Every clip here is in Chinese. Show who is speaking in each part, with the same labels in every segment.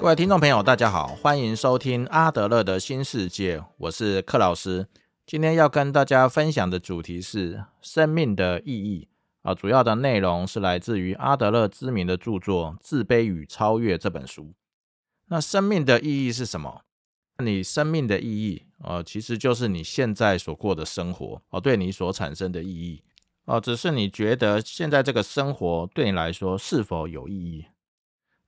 Speaker 1: 各位听众朋友，大家好，欢迎收听阿德勒的新世界，我是克老师。今天要跟大家分享的主题是生命的意义啊，主要的内容是来自于阿德勒知名的著作《自卑与超越》这本书。那生命的意义是什么？你生命的意义啊，其实就是你现在所过的生活哦，对你所产生的意义哦，只是你觉得现在这个生活对你来说是否有意义？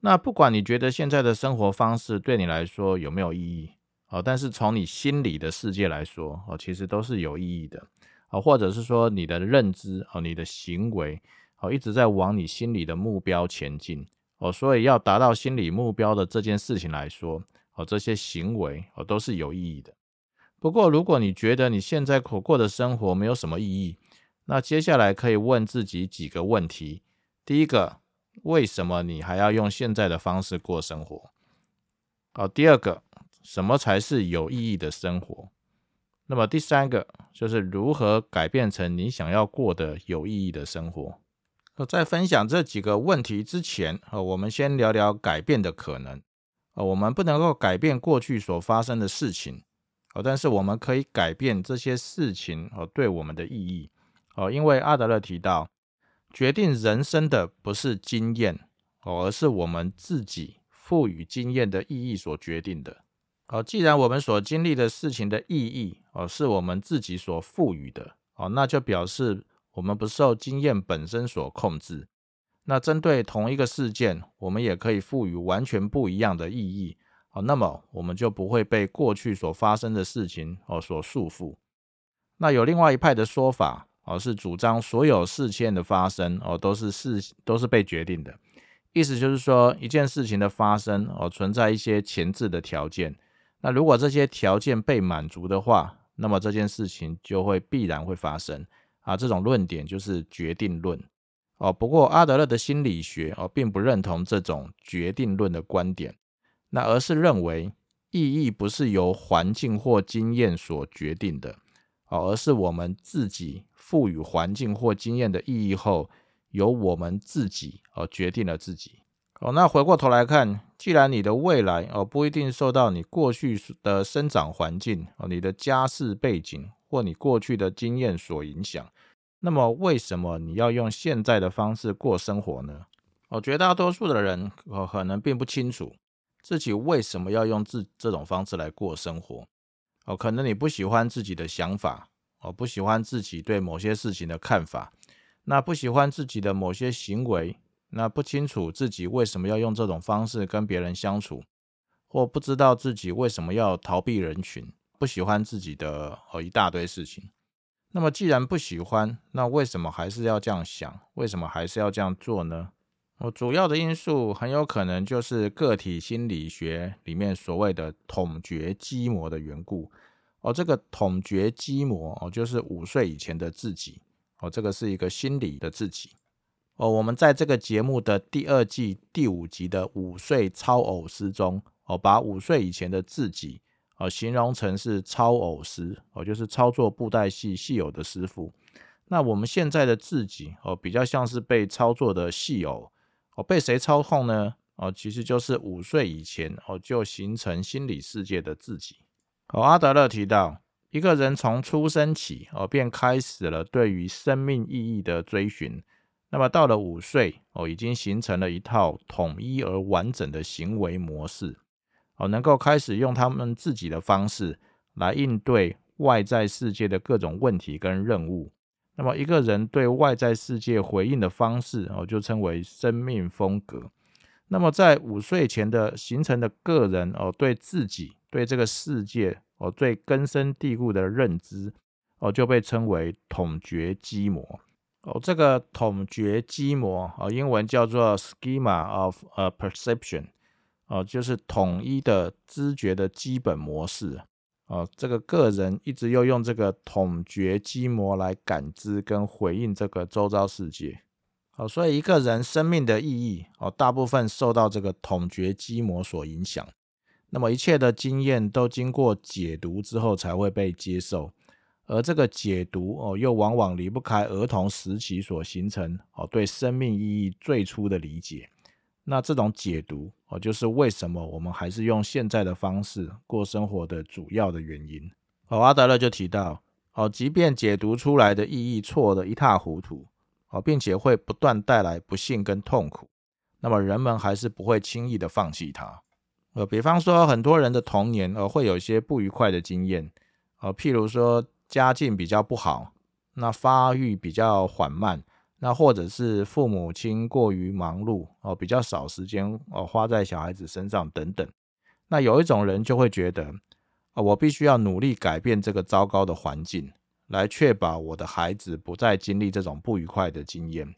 Speaker 1: 那不管你觉得现在的生活方式对你来说有没有意义，哦，但是从你心里的世界来说，哦，其实都是有意义的，哦，或者是说你的认知，哦，你的行为，哦，一直在往你心里的目标前进，哦，所以要达到心理目标的这件事情来说，哦，这些行为，哦，都是有意义的。不过，如果你觉得你现在所过的生活没有什么意义，那接下来可以问自己几个问题。第一个。为什么你还要用现在的方式过生活？好，第二个，什么才是有意义的生活？那么第三个就是如何改变成你想要过的有意义的生活？在分享这几个问题之前，呃，我们先聊聊改变的可能。呃，我们不能够改变过去所发生的事情，哦，但是我们可以改变这些事情哦对我们的意义。哦，因为阿德勒提到。决定人生的不是经验哦，而是我们自己赋予经验的意义所决定的。哦，既然我们所经历的事情的意义哦是我们自己所赋予的哦，那就表示我们不受经验本身所控制。那针对同一个事件，我们也可以赋予完全不一样的意义哦，那么我们就不会被过去所发生的事情哦所束缚。那有另外一派的说法。哦，是主张所有事件的发生哦，都是事都是被决定的。意思就是说，一件事情的发生哦，存在一些前置的条件。那如果这些条件被满足的话，那么这件事情就会必然会发生啊。这种论点就是决定论哦。不过阿德勒的心理学哦，并不认同这种决定论的观点，那而是认为意义不是由环境或经验所决定的哦，而是我们自己。赋予环境或经验的意义后，由我们自己哦决定了自己哦。那回过头来看，既然你的未来哦不一定受到你过去的生长环境哦、你的家世背景或你过去的经验所影响，那么为什么你要用现在的方式过生活呢？哦，绝大多数的人哦可能并不清楚自己为什么要用这这种方式来过生活哦。可能你不喜欢自己的想法。哦，不喜欢自己对某些事情的看法，那不喜欢自己的某些行为，那不清楚自己为什么要用这种方式跟别人相处，或不知道自己为什么要逃避人群，不喜欢自己的哦一大堆事情。那么既然不喜欢，那为什么还是要这样想？为什么还是要这样做呢？哦，主要的因素很有可能就是个体心理学里面所谓的统觉基模的缘故。哦，这个统觉基模哦，就是五岁以前的自己哦，这个是一个心理的自己哦。我们在这个节目的第二季第五集的五岁超偶师中哦，把五岁以前的自己哦形容成是超偶师哦，就是操作布袋戏戏偶的师傅。那我们现在的自己哦，比较像是被操作的戏偶哦，被谁操控呢？哦，其实就是五岁以前哦就形成心理世界的自己。哦，阿德勒提到，一个人从出生起，哦，便开始了对于生命意义的追寻。那么到了五岁，哦，已经形成了一套统一而完整的行为模式，哦，能够开始用他们自己的方式来应对外在世界的各种问题跟任务。那么一个人对外在世界回应的方式，哦，就称为生命风格。那么在五岁前的形成的个人，哦，对自己。对这个世界哦，最根深蒂固的认知哦，就被称为统觉基模哦。这个统觉基模哦，英文叫做 schema of a perception 哦，就是统一的知觉的基本模式哦。这个个人一直又用这个统觉基模来感知跟回应这个周遭世界哦，所以一个人生命的意义哦，大部分受到这个统觉基模所影响。那么一切的经验都经过解读之后才会被接受，而这个解读哦，又往往离不开儿童时期所形成哦对生命意义最初的理解那这种解读哦，就是为什么我们还是用现在的方式过生活的主要的原因。哦，阿德勒就提到，哦，即便解读出来的意义错得一塌糊涂，哦，并且会不断带来不幸跟痛苦，那么人们还是不会轻易的放弃它。呃，比方说，很多人的童年呃会有一些不愉快的经验，呃，譬如说家境比较不好，那发育比较缓慢。那或者是父母亲过于忙碌哦，比较少时间哦花在小孩子身上等等。那有一种人就会觉得，啊，我必须要努力改变这个糟糕的环境，来确保我的孩子不再经历这种不愉快的经验。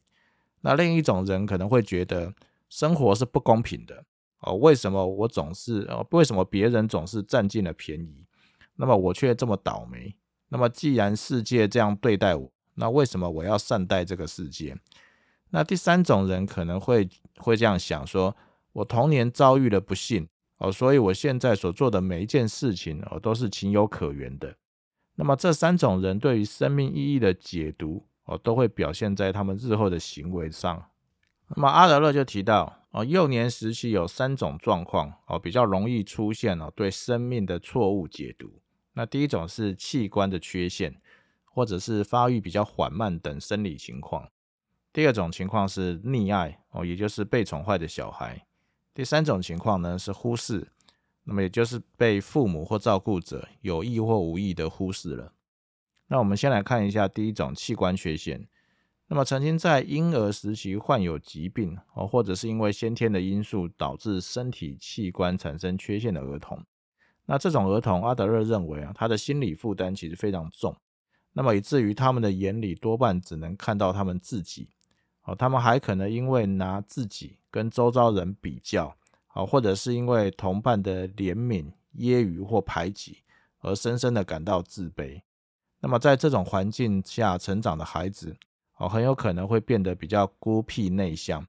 Speaker 1: 那另一种人可能会觉得，生活是不公平的哦，为什么我总是哦，为什么别人总是占尽了便宜，那么我却这么倒霉？那么既然世界这样对待我，那为什么我要善待这个世界？那第三种人可能会会这样想：说我童年遭遇了不幸哦，所以我现在所做的每一件事情哦都是情有可原的。那么这三种人对于生命意义的解读哦，都会表现在他们日后的行为上。那么阿德勒就提到哦，幼年时期有三种状况哦，比较容易出现哦对生命的错误解读。那第一种是器官的缺陷。或者是发育比较缓慢等生理情况。第二种情况是溺爱哦，也就是被宠坏的小孩。第三种情况呢是忽视，那么也就是被父母或照顾者有意或无意的忽视了。那我们先来看一下第一种器官缺陷。那么曾经在婴儿时期患有疾病哦，或者是因为先天的因素导致身体器官产生缺陷的儿童，那这种儿童，阿德勒认为啊，他的心理负担其实非常重。那么以至于他们的眼里多半只能看到他们自己，哦，他们还可能因为拿自己跟周遭人比较，哦，或者是因为同伴的怜悯、揶揄或排挤而深深的感到自卑。那么在这种环境下成长的孩子，哦，很有可能会变得比较孤僻内向，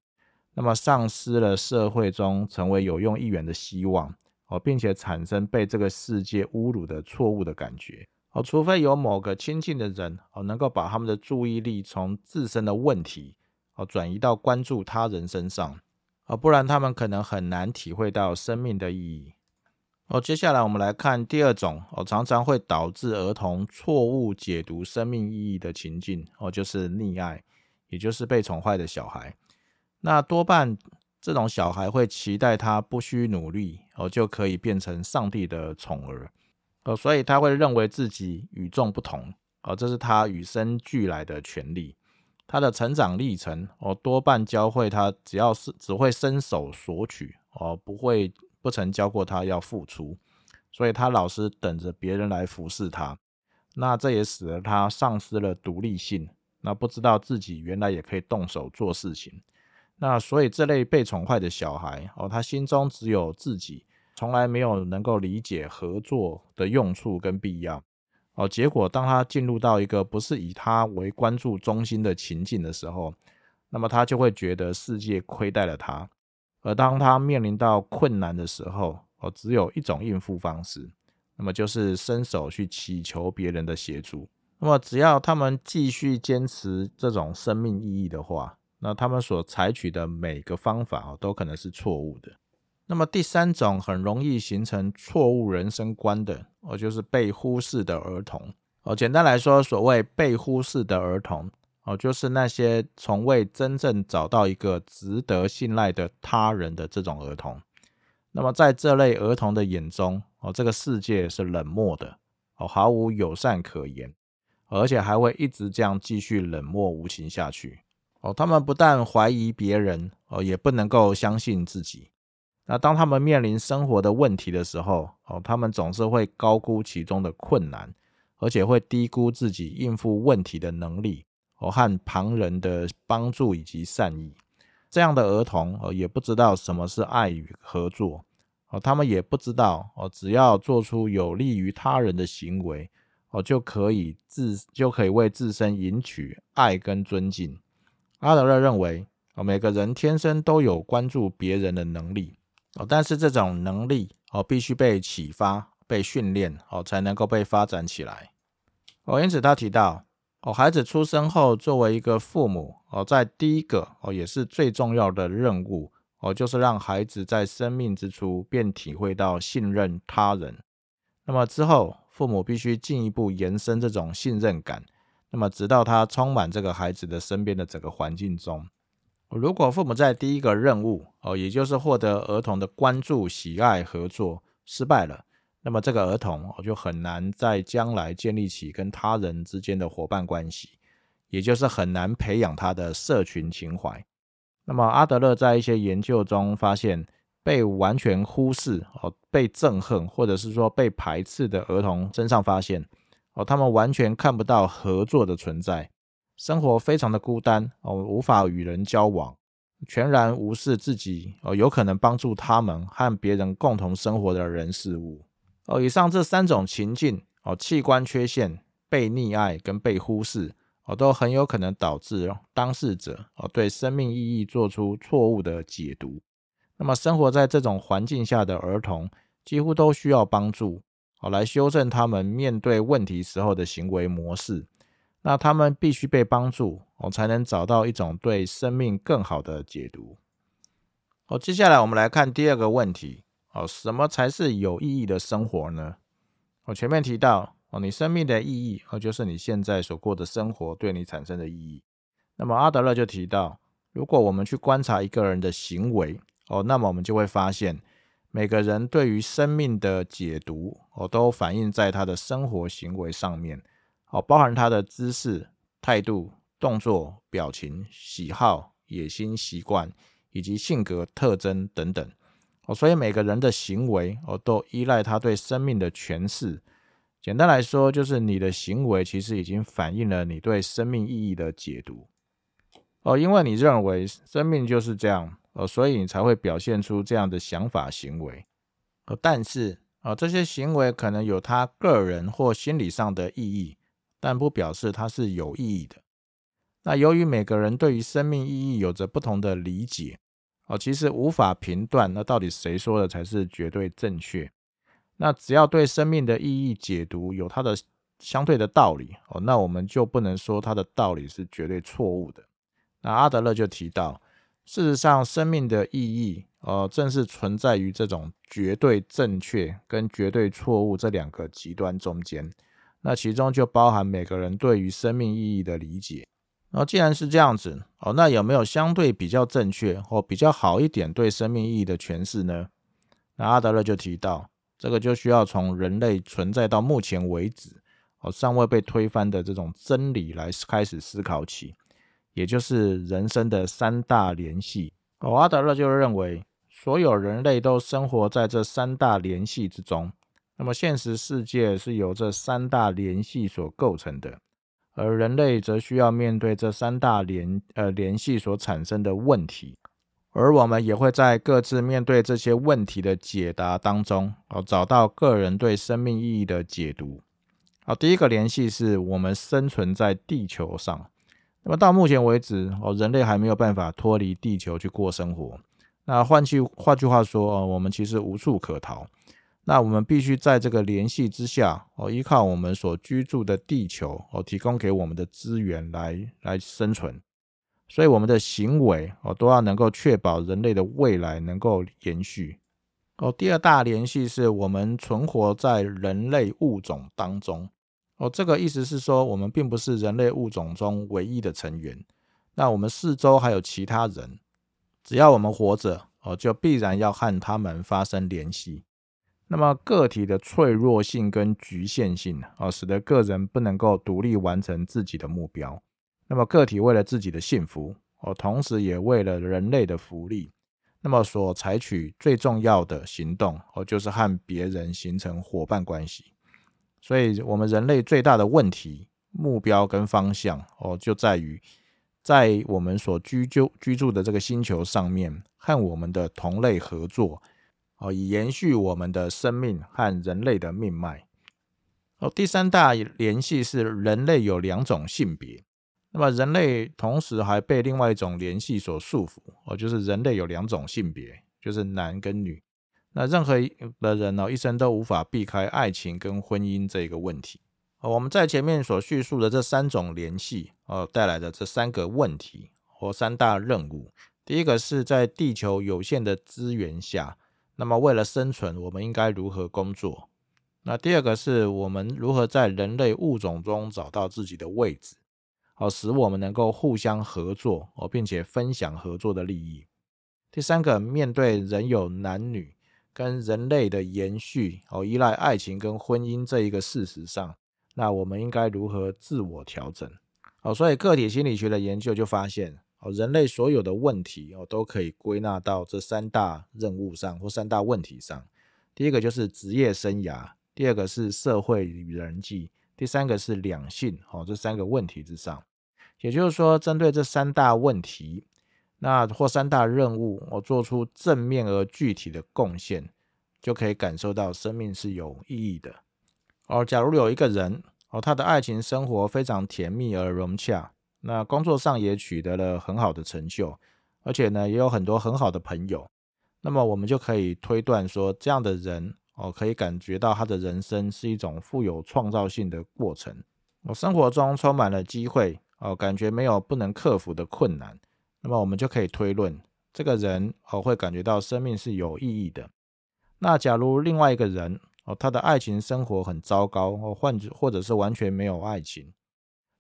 Speaker 1: 那么丧失了社会中成为有用一员的希望，哦，并且产生被这个世界侮辱的错误的感觉。哦，除非有某个亲近的人哦，能够把他们的注意力从自身的问题哦转移到关注他人身上，哦，不然他们可能很难体会到生命的意义。哦，接下来我们来看第二种哦，常常会导致儿童错误解读生命意义的情境哦，就是溺爱，也就是被宠坏的小孩。那多半这种小孩会期待他不需努力哦，就可以变成上帝的宠儿。哦，所以他会认为自己与众不同，哦，这是他与生俱来的权利。他的成长历程，哦，多半教会他只要是只会伸手索取，哦，不会不曾教过他要付出，所以他老是等着别人来服侍他。那这也使得他丧失了独立性，那不知道自己原来也可以动手做事情。那所以这类被宠坏的小孩，哦，他心中只有自己。从来没有能够理解合作的用处跟必要哦。结果，当他进入到一个不是以他为关注中心的情境的时候，那么他就会觉得世界亏待了他。而当他面临到困难的时候，哦，只有一种应付方式，那么就是伸手去祈求别人的协助。那么，只要他们继续坚持这种生命意义的话，那他们所采取的每个方法哦，都可能是错误的。那么第三种很容易形成错误人生观的，哦，就是被忽视的儿童。哦，简单来说，所谓被忽视的儿童，哦，就是那些从未真正找到一个值得信赖的他人的这种儿童。那么在这类儿童的眼中，哦，这个世界是冷漠的，哦，毫无友善可言，而且还会一直这样继续冷漠无情下去。哦，他们不但怀疑别人，哦，也不能够相信自己。那当他们面临生活的问题的时候，哦，他们总是会高估其中的困难，而且会低估自己应付问题的能力，和旁人的帮助以及善意。这样的儿童，哦，也不知道什么是爱与合作，哦，他们也不知道，哦，只要做出有利于他人的行为，哦，就可以自就可以为自身赢取爱跟尊敬。阿德勒认为，哦，每个人天生都有关注别人的能力。哦，但是这种能力哦，必须被启发、被训练哦，才能够被发展起来。哦，因此他提到哦，孩子出生后，作为一个父母哦，在第一个哦，也是最重要的任务哦，就是让孩子在生命之初便体会到信任他人。那么之后，父母必须进一步延伸这种信任感，那么直到他充满这个孩子的身边的整个环境中。如果父母在第一个任务哦，也就是获得儿童的关注、喜爱、合作失败了，那么这个儿童哦就很难在将来建立起跟他人之间的伙伴关系，也就是很难培养他的社群情怀。那么阿德勒在一些研究中发现，被完全忽视哦、被憎恨或者是说被排斥的儿童身上发现哦，他们完全看不到合作的存在。生活非常的孤单哦，无法与人交往，全然无视自己哦，有可能帮助他们和别人共同生活的人事物哦。以上这三种情境哦，器官缺陷、被溺爱跟被忽视哦，都很有可能导致当事者哦对生命意义做出错误的解读。那么，生活在这种环境下的儿童几乎都需要帮助哦，来修正他们面对问题时候的行为模式。那他们必须被帮助，我才能找到一种对生命更好的解读。好，接下来我们来看第二个问题。哦，什么才是有意义的生活呢？我前面提到，哦，你生命的意义，哦，就是你现在所过的生活对你产生的意义。那么阿德勒就提到，如果我们去观察一个人的行为，哦，那么我们就会发现，每个人对于生命的解读，哦，都反映在他的生活行为上面。哦，包含他的姿势、态度、动作、表情、喜好、野心、习惯以及性格特征等等。哦，所以每个人的行为哦，都依赖他对生命的诠释。简单来说，就是你的行为其实已经反映了你对生命意义的解读。哦，因为你认为生命就是这样，哦，所以你才会表现出这样的想法行为。哦，但是哦，这些行为可能有他个人或心理上的意义。但不表示它是有意义的。那由于每个人对于生命意义有着不同的理解，哦，其实无法评断那到底谁说的才是绝对正确。那只要对生命的意义解读有它的相对的道理，哦，那我们就不能说它的道理是绝对错误的。那阿德勒就提到，事实上，生命的意义，呃，正是存在于这种绝对正确跟绝对错误这两个极端中间。那其中就包含每个人对于生命意义的理解。那既然是这样子哦，那有没有相对比较正确或比较好一点对生命意义的诠释呢？那阿德勒就提到，这个就需要从人类存在到目前为止哦尚未被推翻的这种真理来开始思考起，也就是人生的三大联系。哦，阿德勒就认为，所有人类都生活在这三大联系之中。那么现实世界是由这三大联系所构成的，而人类则需要面对这三大联呃联系所产生的问题，而我们也会在各自面对这些问题的解答当中，哦找到个人对生命意义的解读。好，第一个联系是我们生存在地球上，那么到目前为止，哦人类还没有办法脱离地球去过生活。那换句换句话说，哦我们其实无处可逃。那我们必须在这个联系之下，哦，依靠我们所居住的地球，哦，提供给我们的资源来来生存，所以我们的行为，哦，都要能够确保人类的未来能够延续。哦，第二大联系是我们存活在人类物种当中，哦，这个意思是说，我们并不是人类物种中唯一的成员，那我们四周还有其他人，只要我们活着，哦，就必然要和他们发生联系。那么个体的脆弱性跟局限性啊，使得个人不能够独立完成自己的目标。那么个体为了自己的幸福，哦，同时也为了人类的福利，那么所采取最重要的行动，哦，就是和别人形成伙伴关系。所以，我们人类最大的问题、目标跟方向，哦，就在于在我们所居住居住的这个星球上面，和我们的同类合作。哦，以延续我们的生命和人类的命脉。哦，第三大联系是人类有两种性别，那么人类同时还被另外一种联系所束缚。哦，就是人类有两种性别，就是男跟女。那任何的人呢，一生都无法避开爱情跟婚姻这个问题。哦，我们在前面所叙述的这三种联系，哦，带来的这三个问题或三大任务，第一个是在地球有限的资源下，那么为了生存，我们应该如何工作？那第二个是我们如何在人类物种中找到自己的位置，好使我们能够互相合作哦，并且分享合作的利益。第三个，面对人有男女跟人类的延续哦，依赖爱情跟婚姻这一个事实上，那我们应该如何自我调整？哦，所以个体心理学的研究就发现哦，人类所有的问题哦，都可以归纳到这三大任务上或三大问题上。第一个就是职业生涯。第二个是社会与人际，第三个是两性，哦，这三个问题之上，也就是说，针对这三大问题，那或三大任务，我做出正面而具体的贡献，就可以感受到生命是有意义的。哦，假如有一个人，哦，他的爱情生活非常甜蜜而融洽，那工作上也取得了很好的成就，而且呢，也有很多很好的朋友，那么我们就可以推断说，这样的人。哦，可以感觉到他的人生是一种富有创造性的过程。我生活中充满了机会，哦，感觉没有不能克服的困难。那么我们就可以推论，这个人哦会感觉到生命是有意义的。那假如另外一个人哦，他的爱情生活很糟糕，哦，或者或者是完全没有爱情，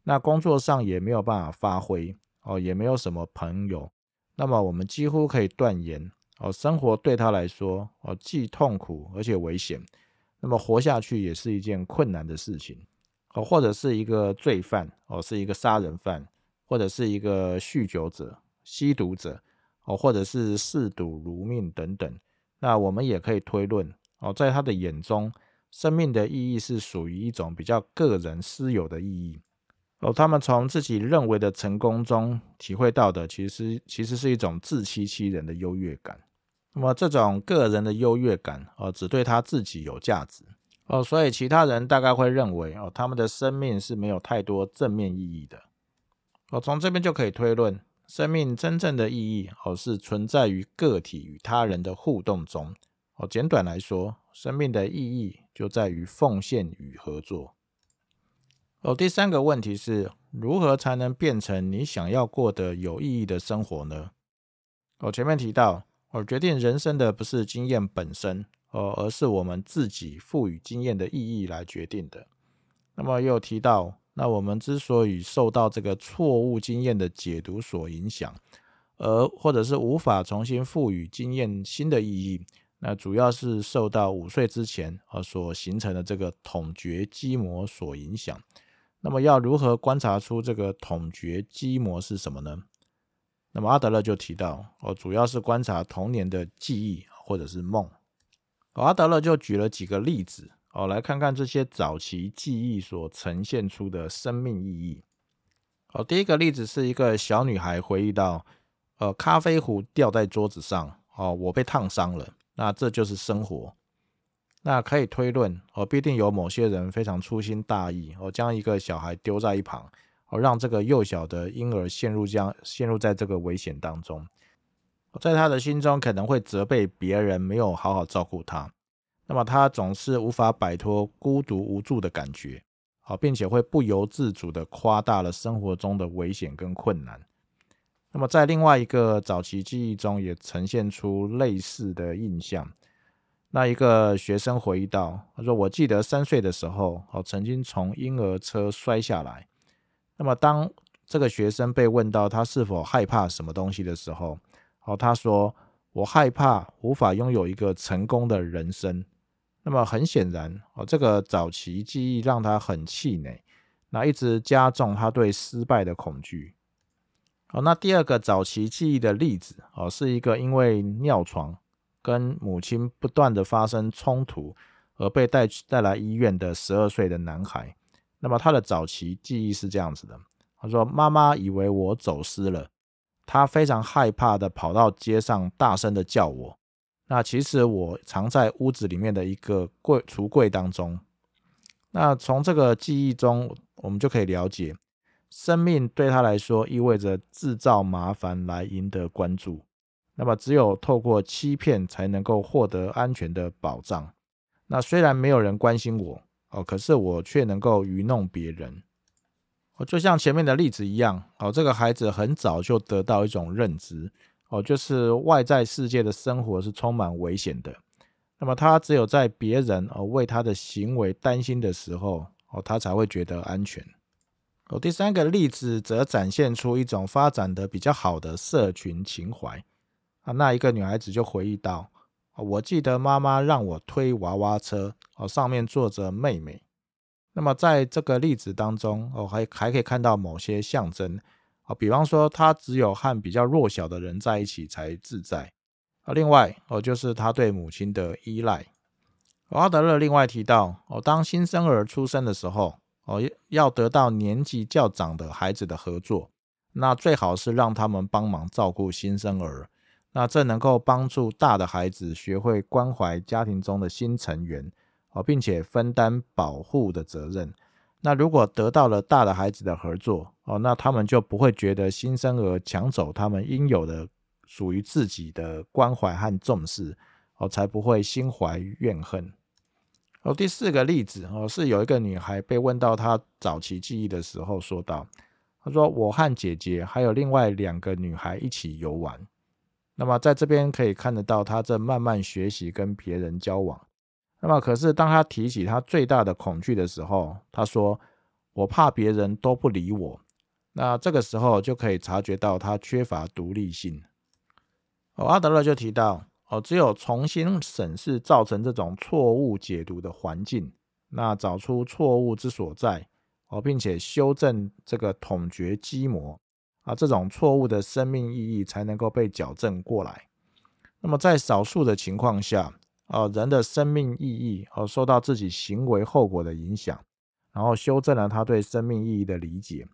Speaker 1: 那工作上也没有办法发挥，哦，也没有什么朋友，那么我们几乎可以断言。哦，生活对他来说，哦，既痛苦而且危险，那么活下去也是一件困难的事情。哦，或者是一个罪犯，哦，是一个杀人犯，或者是一个酗酒者、吸毒者，哦，或者是嗜赌如命等等。那我们也可以推论，哦，在他的眼中，生命的意义是属于一种比较个人私有的意义。哦，他们从自己认为的成功中体会到的，其实其实是一种自欺欺人的优越感。那么这种个人的优越感，哦，只对他自己有价值，哦，所以其他人大概会认为，哦，他们的生命是没有太多正面意义的。哦，从这边就可以推论，生命真正的意义，哦，是存在于个体与他人的互动中。哦，简短来说，生命的意义就在于奉献与合作。哦，第三个问题是如何才能变成你想要过的有意义的生活呢？我前面提到，我决定人生的不是经验本身，哦，而是我们自己赋予经验的意义来决定的。那么又提到，那我们之所以受到这个错误经验的解读所影响，而或者是无法重新赋予经验新的意义，那主要是受到五岁之前所形成的这个统觉基模所影响。那么要如何观察出这个统觉基模是什么呢？那么阿德勒就提到，哦，主要是观察童年的记忆或者是梦。哦，阿德勒就举了几个例子，哦，来看看这些早期记忆所呈现出的生命意义。哦，第一个例子是一个小女孩回忆到，呃，咖啡壶掉在桌子上，哦，我被烫伤了，那这就是生活。那可以推论，哦，必定有某些人非常粗心大意，哦，将一个小孩丢在一旁，哦，让这个幼小的婴儿陷入这样陷入在这个危险当中，在他的心中可能会责备别人没有好好照顾他，那么他总是无法摆脱孤独无助的感觉，好，并且会不由自主的夸大了生活中的危险跟困难。那么在另外一个早期记忆中，也呈现出类似的印象。那一个学生回忆到，他说：“我记得三岁的时候，哦，曾经从婴儿车摔下来。那么，当这个学生被问到他是否害怕什么东西的时候，哦，他说：我害怕无法拥有一个成功的人生。那么，很显然，哦，这个早期记忆让他很气馁，那一直加重他对失败的恐惧。哦，那第二个早期记忆的例子，哦，是一个因为尿床。”跟母亲不断的发生冲突，而被带带来医院的十二岁的男孩，那么他的早期记忆是这样子的：他说，妈妈以为我走失了，他非常害怕的跑到街上，大声的叫我。那其实我藏在屋子里面的一个柜橱柜当中。那从这个记忆中，我们就可以了解，生命对他来说意味着制造麻烦来赢得关注。那么，只有透过欺骗才能够获得安全的保障。那虽然没有人关心我哦，可是我却能够愚弄别人。哦，就像前面的例子一样哦，这个孩子很早就得到一种认知哦，就是外在世界的生活是充满危险的。那么他只有在别人哦为他的行为担心的时候，哦，他才会觉得安全。哦，第三个例子则展现出一种发展的比较好的社群情怀啊。那一个女孩子就回忆到：我记得妈妈让我推娃娃车，哦，上面坐着妹妹。那么在这个例子当中，哦，还还可以看到某些象征。啊，比方说他只有和比较弱小的人在一起才自在啊。另外哦，就是他对母亲的依赖。阿德勒另外提到哦，当新生儿出生的时候哦，要得到年纪较长的孩子的合作，那最好是让他们帮忙照顾新生儿。那这能够帮助大的孩子学会关怀家庭中的新成员哦，并且分担保护的责任。那如果得到了大的孩子的合作哦，那他们就不会觉得新生儿抢走他们应有的属于自己的关怀和重视哦，才不会心怀怨恨。哦，第四个例子哦，是有一个女孩被问到她早期记忆的时候，说道：“她说我和姐姐还有另外两个女孩一起游玩。”那么在这边可以看得到，他正慢慢学习跟别人交往。那么，可是当他提起他最大的恐惧的时候，他说：“我怕别人都不理我。”那这个时候就可以察觉到他缺乏独立性。哦，阿德勒就提到：哦，只有重新审视造成这种错误解读的环境，那找出错误之所在，哦，并且修正这个统觉基模啊，这种错误的生命意义才能够被矫正过来。那么，在少数的情况下。啊，人的生命意义哦，受到自己行为后果的影响，然后修正了他对生命意义的理解。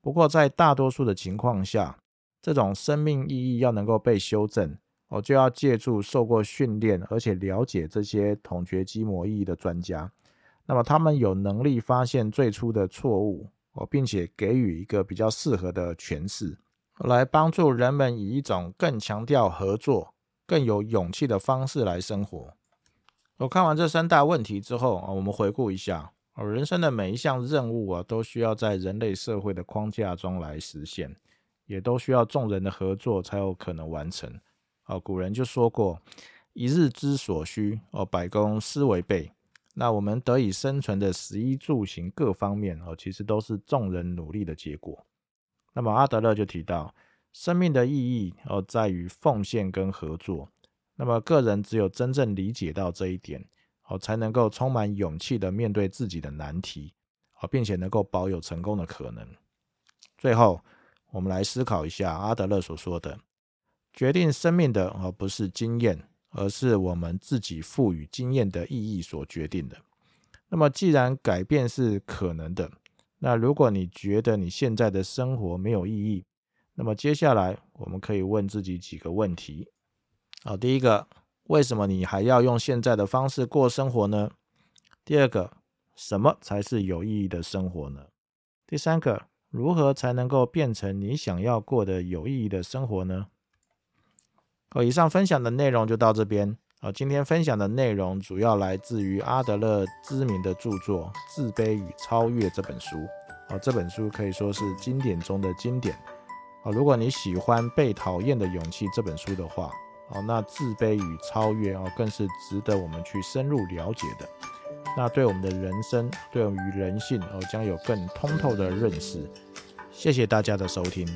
Speaker 1: 不过，在大多数的情况下，这种生命意义要能够被修正，哦，就要借助受过训练而且了解这些统觉基模意义的专家。那么，他们有能力发现最初的错误哦，并且给予一个比较适合的诠释，来帮助人们以一种更强调合作。更有勇气的方式来生活。我看完这三大问题之后啊，我们回顾一下，哦，人生的每一项任务啊，都需要在人类社会的框架中来实现，也都需要众人的合作才有可能完成。哦，古人就说过：“一日之所需，哦，百工思为备。”那我们得以生存的食衣住行各方面哦，其实都是众人努力的结果。那么阿德勒就提到。生命的意义哦，在于奉献跟合作。那么，个人只有真正理解到这一点，哦，才能够充满勇气的面对自己的难题，哦，并且能够保有成功的可能。最后，我们来思考一下阿德勒所说的：决定生命的而，不是经验，而是我们自己赋予经验的意义所决定的。那么，既然改变是可能的，那如果你觉得你现在的生活没有意义，那么接下来我们可以问自己几个问题。好，第一个，为什么你还要用现在的方式过生活呢？第二个，什么才是有意义的生活呢？第三个，如何才能够变成你想要过的有意义的生活呢？好，以上分享的内容就到这边。好，今天分享的内容主要来自于阿德勒知名的著作《自卑与超越》这本书。好，这本书可以说是经典中的经典。啊，如果你喜欢《被讨厌的勇气》这本书的话，哦，那自卑与超越哦，更是值得我们去深入了解的。那对我们的人生，对于人性哦，将有更通透的认识。谢谢大家的收听。